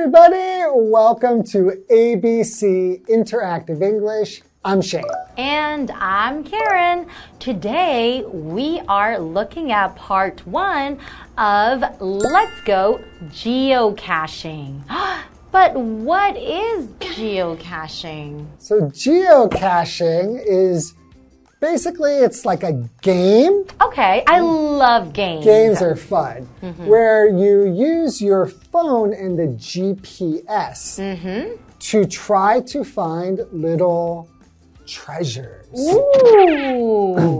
everybody. Welcome to ABC Interactive English. I'm Shane. And I'm Karen. Today we are looking at part one of Let's Go Geocaching. But what is geocaching? So, geocaching is basically it's like a game. Okay, I love games. Games are fun, where you use your phone and the GPS to try to find little treasures. Ooh.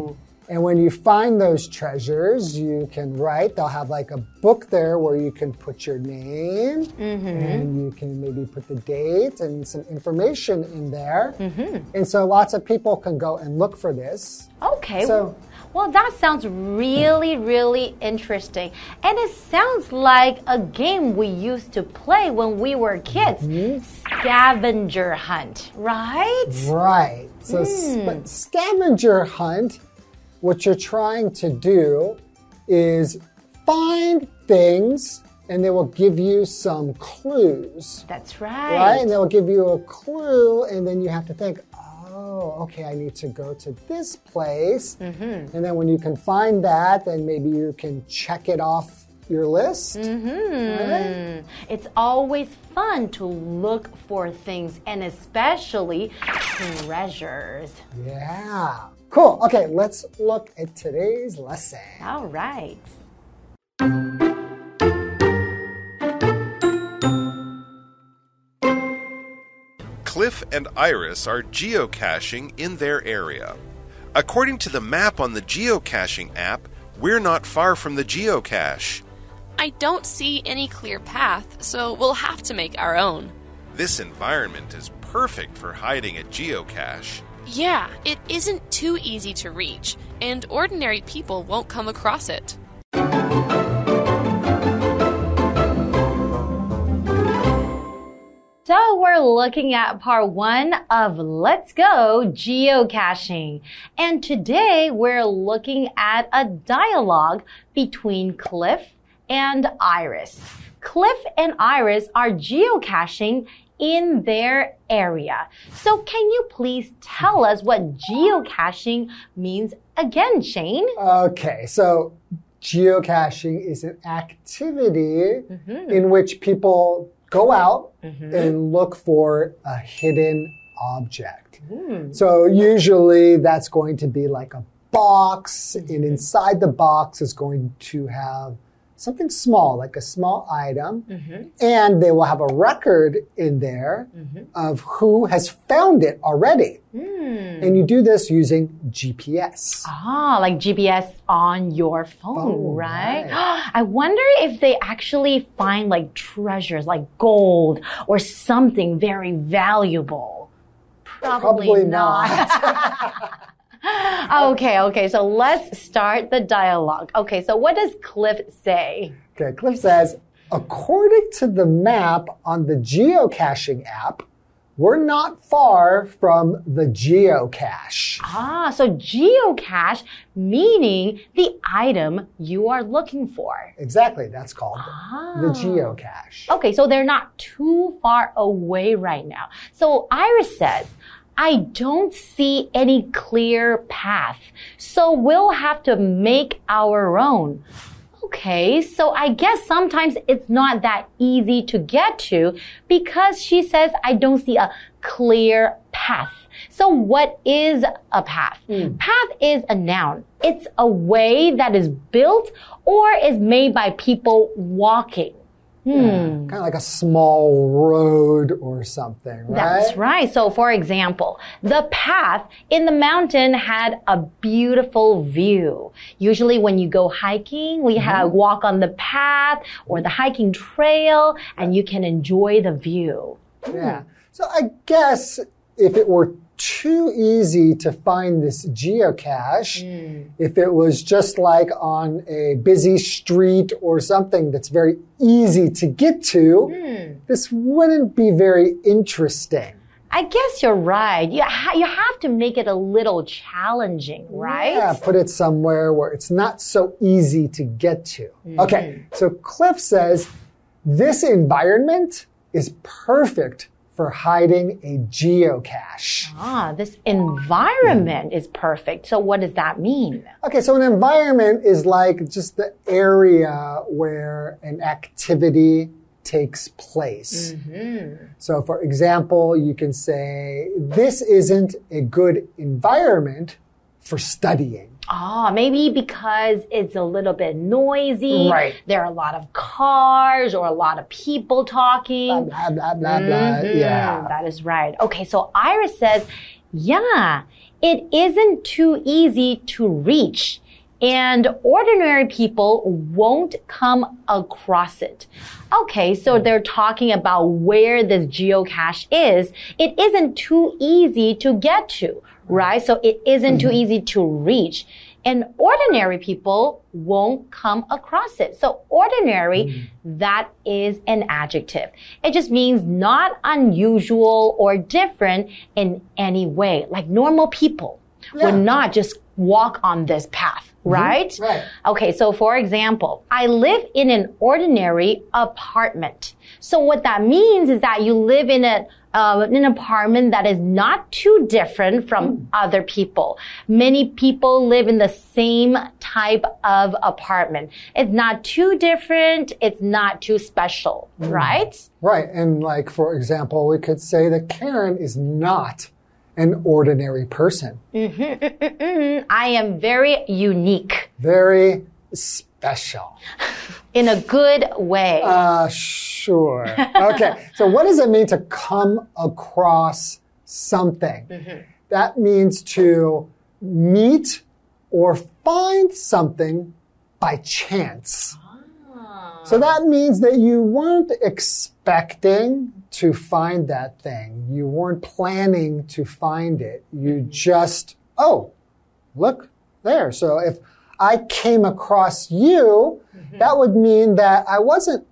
You find those treasures, you can write. They'll have like a book there where you can put your name mm-hmm. and you can maybe put the date and some information in there. Mm-hmm. And so lots of people can go and look for this. Okay. So- well, that sounds really, really interesting. And it sounds like a game we used to play when we were kids mm-hmm. scavenger hunt, right? Right. So, hmm. but scavenger hunt, what you're trying to do is find things and they will give you some clues. That's right. right? And they'll give you a clue, and then you have to think, oh, okay, I need to go to this place. Mm-hmm. And then when you can find that, then maybe you can check it off your list. Mm-hmm. Right? It's always fun to look for things and especially treasures. Yeah. Cool. Okay, let's look at today's lesson. All right. Cliff and Iris are geocaching in their area. According to the map on the geocaching app, we're not far from the geocache. I don't see any clear path, so we'll have to make our own. This environment is perfect for hiding a geocache. Yeah, it isn't too easy to reach, and ordinary people won't come across it. So we're looking at part one of Let's Go Geocaching. And today we're looking at a dialogue between Cliff and Iris. Cliff and Iris are geocaching in their area. So can you please tell us what geocaching means again, Shane? Okay, so geocaching is an activity mm-hmm. in which people go out mm-hmm. and look for a hidden object. Hmm. So usually that's going to be like a box, and inside the box is going to have something small, like a small item, mm-hmm. and they will have a record in there mm-hmm. of who has found it already. Hmm. And you do this using GPS. Ah, like GPS on your phone, Phone, right? right. I wonder if they actually find like treasures like gold or something very valuable. Probably, Probably okay, okay, so let's start the dialogue. Okay, so what does Cliff say? Okay, Cliff says, according to the map on the geocaching app, we're not far from the geocache. Ah, so geocache meaning the item you are looking for. Exactly, that's called the geocache. Okay, so they're not too far away right now. So Iris says, I don't see any clear path, so we'll have to make our own. Okay, so I guess sometimes it's not that easy to get to because she says, I don't see a clear path. So what is a path? Hmm. Path is a noun. It's a way that is built or is made by people walking. Hmm. Kind of like a small road or something, right? That's right. So, for example, the path in the mountain had a beautiful view. Usually, when you go hiking, we mm-hmm. have walk on the path or the hiking trail, and you can enjoy the view. Yeah. Hmm. So I guess if it were too easy to find this geocache, hmm. if it was just like on a busy street or something that's very easy to get to, hmm. this wouldn't be very interesting. I guess you're right. You, ha you have to make it a little challenging, right? Yeah, put it somewhere where it's not so easy to get to. Hmm. Okay, so Cliff says this environment is perfect for hiding a geocache. Ah, this environment is perfect. So what does that mean? Okay, so an environment is like just the area where an activity takes place. So, for example, you can say, This isn't a good environment for studying. Ah, maybe because it's a little bit noisy. Right. There are a lot of cars or a lot of people talking. Blah, blah, blah, blah. Mhm, Yeah. That is right. Okay, so Iris says, yeah, it isn't too easy to reach. And ordinary people won't come across it. Okay, so they're talking about where this geocache is. It isn't too easy to get to, right? So it isn't too mm-hmm. easy to reach. And ordinary people won't come across it. So ordinary, mm-hmm. that is an adjective. It just means not unusual or different in any way. Like normal people would not just walk on this path, mm-hmm. right? Right. Okay, so for example, I live in an ordinary apartment. So what that means is that you live in a uh, an apartment that is not too different from other people. Many people live in the same type of apartment. It's not too different. It's not too special, right? Right. And, like, for example, we could say that Karen is not an ordinary person, Mm, I am very unique very special. in a good way. Uh, sure. Okay. so what does it mean to come across something? That means to meet or find something by chance. Ah. So that means that you weren't expecting to find that thing. You weren't planning to find it. You just, oh, look there. So if I came across you, that would mean that I wasn't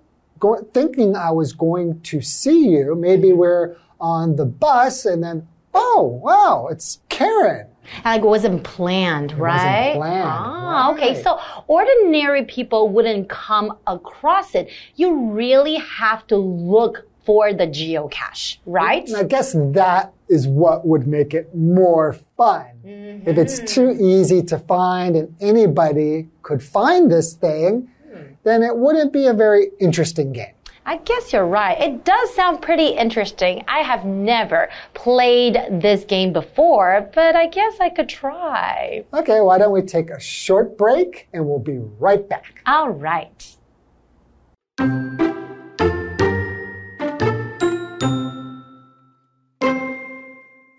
thinking I was going to see you. Maybe we're on the bus and then, oh, wow, it's Karen. Like it wasn't planned, right? Wasn't planned, Ah, okay. So ordinary people wouldn't come across it. You really have to look for the geocache, right? And I guess that is what would make it more fun. If it's mm-hmm. too easy to find and anybody could find this thing, hmm. then it wouldn't be a very interesting game. I guess you're right. It does sound pretty interesting. I have never played this game before, but I guess I could try. Okay, why don't we take a short break and we'll be right back. All right.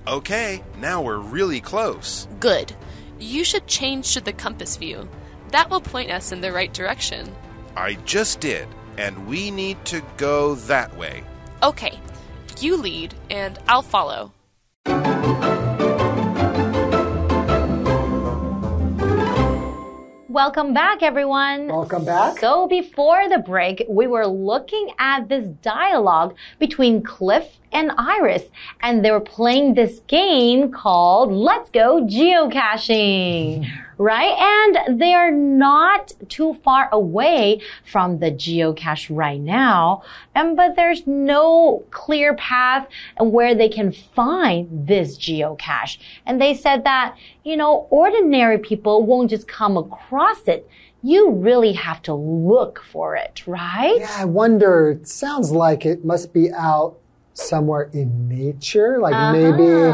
Okay, now we're really close. Good. You should change to the compass view. That will point us in the right direction. I just did, and we need to go that way. Okay, you lead, and I'll follow. Welcome back, everyone. Welcome back. So before the break, we were looking at this dialogue between Cliff and Iris, and they were playing this game called Let's Go Geocaching. Right? And they are not too far away from the geocache right now. And, but there's no clear path and where they can find this geocache. And they said that, you know, ordinary people won't just come across it. You really have to look for it, right? Yeah, I wonder, it sounds like it must be out somewhere in nature, like uh-huh. maybe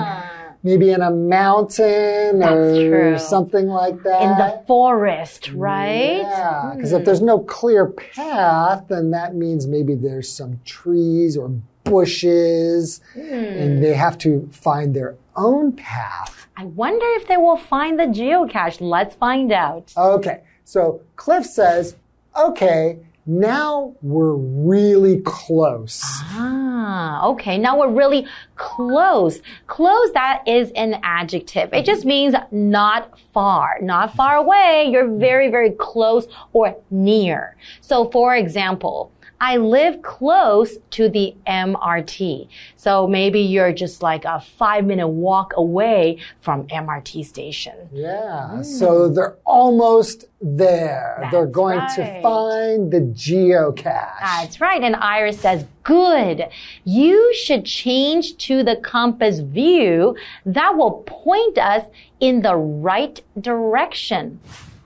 maybe in a mountain That's or true. something like that. In the forest, right? Yeah, because if there's no clear path, then that means maybe there's some trees or bushes, hmm. and they have to find their own path. I wonder if they will find the geocache. Let's find out. Okay, so Cliff says, okay, now we're really close. Ah, okay. Now we're really close. Close, that is an adjective. It just means not far, not far away. You're very, very close or near. So, for example, I live close to the MRT. So maybe you're just like a five minute walk away from MRT station. Yeah. Mm. So they're almost there. That's they're going to find the geocache. That's right. And Iris says, good. You should change to the compass view. That will point us in the right direction.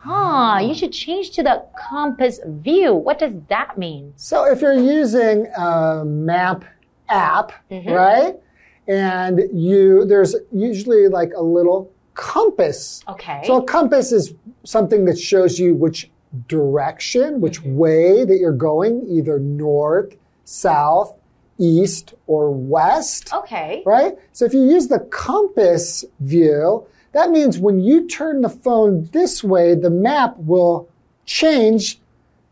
Ah, you should change to the compass view. What does that mean? So if you're using a map app, Mm-hmm. right? And you there's usually like a little compass. Okay. So a compass is something that shows you which direction, which Mm-hmm. way that you're going, either north, south, east, or west. Okay. Right? So if you use the compass view, that means when you turn the phone this way, the map will change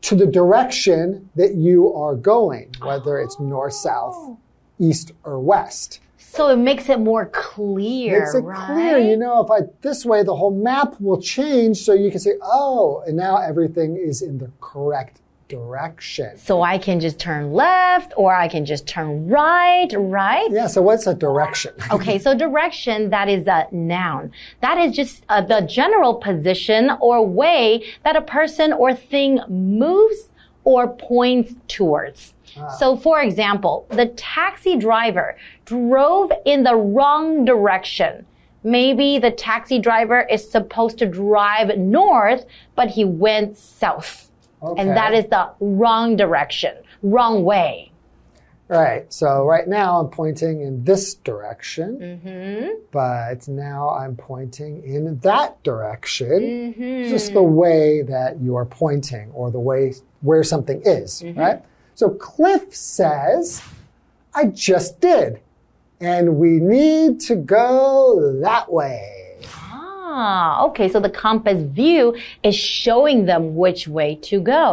to the direction that you are going, whether it's oh. north, south, east, or west. So it makes it more clear. Makes it right? clear, you know, if I this way, the whole map will change so you can say, oh, and now everything is in the correct direction. So I can just turn left or I can just turn right, right? Yeah, so what's a direction? Okay, so direction, that is a noun. That is just uh, the general position or way that a person or thing moves or points towards. So, for example, the taxi driver drove in the wrong direction. Maybe the taxi driver is supposed to drive north, but he went south. Okay. And that is the wrong direction, wrong way. Right. So right now I'm pointing in this direction, Mm-hmm. but now I'm pointing in that direction. Mm-hmm. Just the way that you are pointing or the way where something is, Mm-hmm. right? So Cliff says, I just did. And we need to go that way. Ah, okay. So the compass view is showing them which way to go.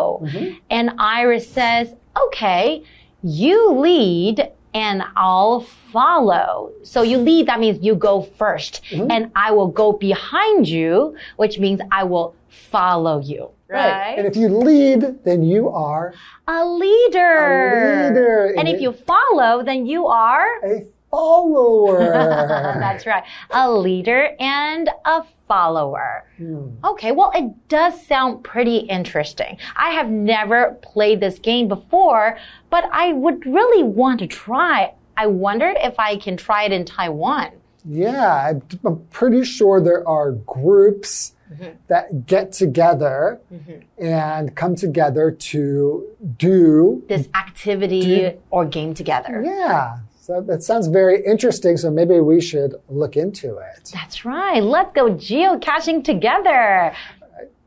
And Iris says, okay, you lead and I'll follow. So you lead, that means you go 1st And I will go behind you, which means I will follow you. Right? And if you lead, then you are a leader. A leader. And And if it- you follow, then you are a follower. That's right. A leader and a follower. Hmm. Okay, well, it does sound pretty interesting. I have never played this game before, but I would really want to try. I wondered if I can try it in Taiwan. Yeah, I'm I'm pretty sure there are groups mm-hmm. that get together mm-hmm. and come together to do. This activity or game together. Yeah, so that sounds very interesting. So maybe we should look into it. That's right. Let's go geocaching together.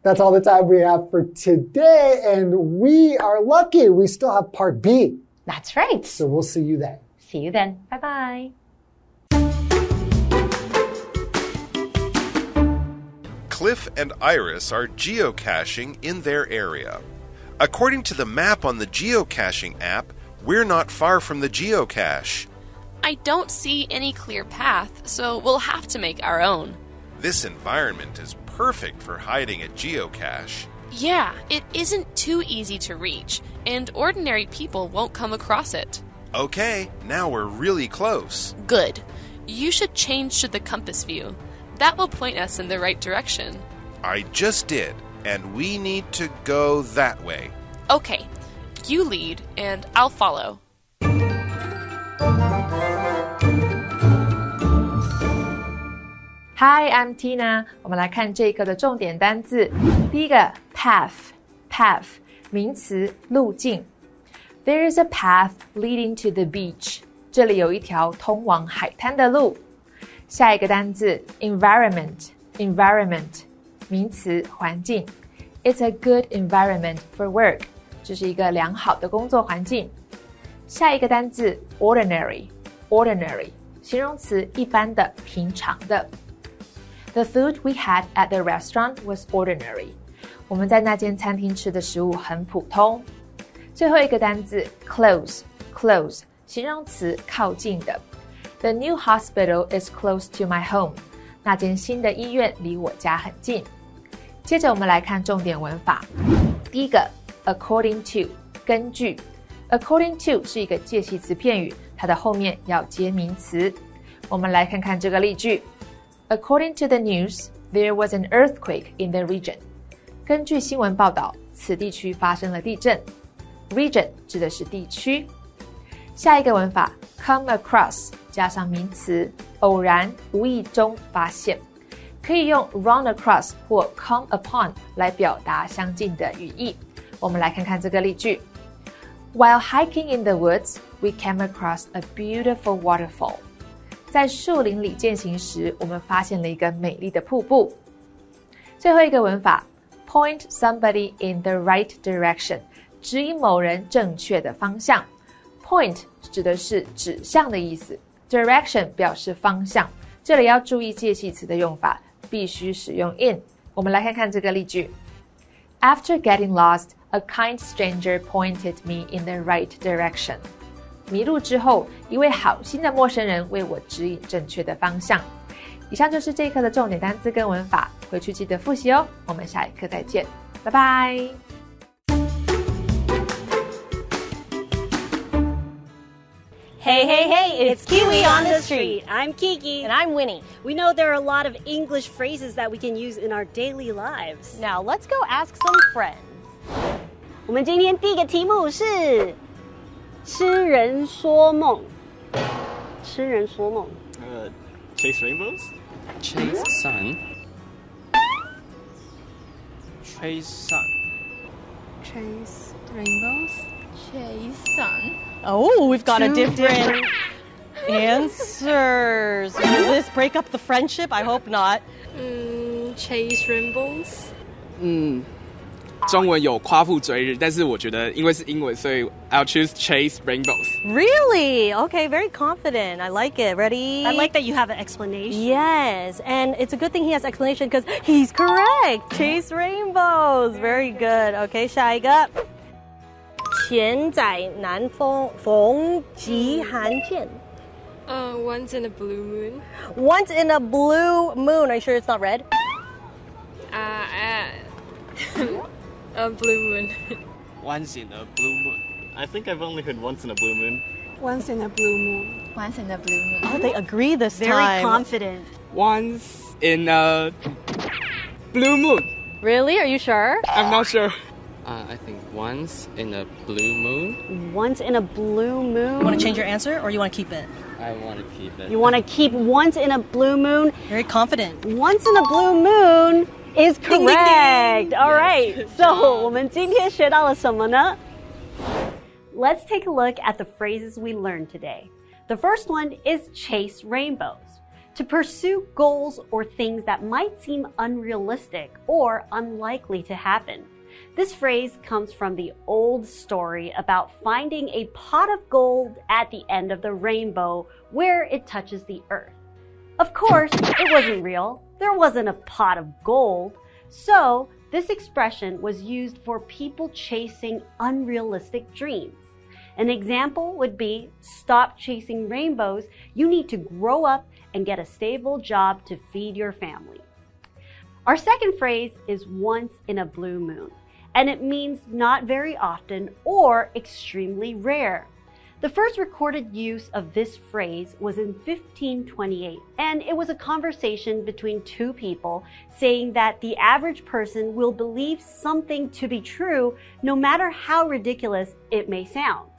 That's all the time we have for today. And we are lucky we still have part B. That's right. So we'll see you then. See you then. Bye bye. Cliff and Iris are geocaching in their area. According to the map on the geocaching app, we're not far from the geocache. I don't see any clear path, so we'll have to make our own. This environment is perfect for hiding a geocache. Yeah, it isn't too easy to reach, and ordinary people won't come across it. Okay, now we're really close. Good. You should change to the compass view. That will point us in the right direction. I just did, and we need to go that way. Okay, you lead, and I'll follow. Hi, I'm Tina。我们来看这个的重点单字。第一个 path，path 名词，路径。There is a path leading to the beach。这里有一条通往海滩的路。下一个单字 environment，environment 名词，环境。It's a good environment for work。 这是一个良好的工作环境。下一个单字 ordinary，ordinary 形容词，一般的、平常的。The food we had at the restaurant was ordinary。我们在那间餐厅吃的食物很普通。最后一个单字 close，close 形容词，靠近的。The new hospital is close to my home。那间新的医院离我家很近。接着我们来看重点文法。第一个 ，according to，根据 According to 是一个介系词片语，它的后面要接名词。我们来看看这个例句：According to the news, there was an earthquake in the region. 根据新闻报道，此地区发生了地震。Region 指的是地区。下一个文法，come across 加上名词，偶然、无意中发现，可以用 run across 或 come upon 来表达相近的语义。我们来看看这个例句：While hiking in the woods, we came across a beautiful waterfall. 在树林里践行时，我们发现了一个美丽的瀑布。最后一个文法，point somebody in the right direction，指引某人正确的方向。Point 指的是指向的意思，direction 表示方向。这里要注意介系词的用法，必须使用 in。我们来看看这个例句：After getting lost, a kind stranger pointed me in the right direction. 迷路之后，一位好心的陌生人为我指引正确的方向。以上就是这一课的重点单词跟文法，回去记得复习哦。我们下一课再见，拜拜。Hey, hey, hey, it's Kiwi on the street. I'm Kiki. And I'm Winnie. We know there are a lot of English phrases that we can use in our daily lives. Now let's go ask some friends. 我们今天第一个题目是痴人说梦。痴人说梦。 Uh, chase rainbows? Chase sun. Chase sun. Chase rainbows. Chase sun. Oh, we've got a different answers. Will this break up the friendship? I hope not. Mm, chase rainbows. 嗯， 中文有夸父追日，但是我觉得因为是英文，所以 I'll choose chase rainbows. Really? Okay, very confident. I like it. Ready? I like that you have an explanation. Yes, and it's a good thing he has explanation because he's correct. Chase rainbows. Very good. Okay, 下一个。钱载难逢逢极寒见。 Uh, once in a blue moon. Once in a blue moon. Are you sure it's not red? Uh, uh a blue moon. Once in a blue moon. I think I've only heard once in a blue moon. Once in a blue moon. Once in a blue moon. Oh, they agree this Very time. confident. Once in a blue moon. Really? Are you sure? I'm not sure. Uh, I think once in a blue moon. Once in a blue moon. You want to change your answer or you want to keep it? I want to keep it. You want to keep once in a blue moon. Very confident. Once in a blue moon is correct. All right. So, 我们今天学到了什么呢? Let's take a look at the phrases we learned today. The first one is chase rainbows. To pursue goals or things that might seem unrealistic or unlikely to happen. This phrase comes from the old story about finding a pot of gold at the end of the rainbow where it touches the earth. Of course, it wasn't real. there wasn't a pot of gold. So, this expression was used for people chasing unrealistic dreams. An example would be stop chasing rainbows. You need to grow up and get a stable job to feed your family. Our second phrase is once in a blue moon, and it means not very often or extremely rare. The first recorded use of this phrase was in 1528, and it was a conversation between two people saying that the average person will believe something to be true no matter how ridiculous it may sound.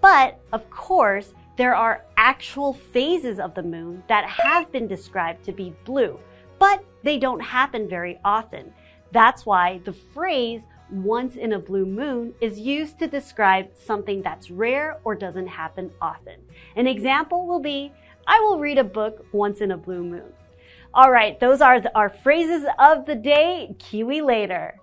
But, of course, there are actual phases of the moon that have been described to be blue, but they don't happen very often. That's why the phrase once in a blue moon is used to describe something that's rare or doesn't happen often. An example will be I will read a book once in a blue moon. All right, those are the, our phrases of the day. Kiwi later.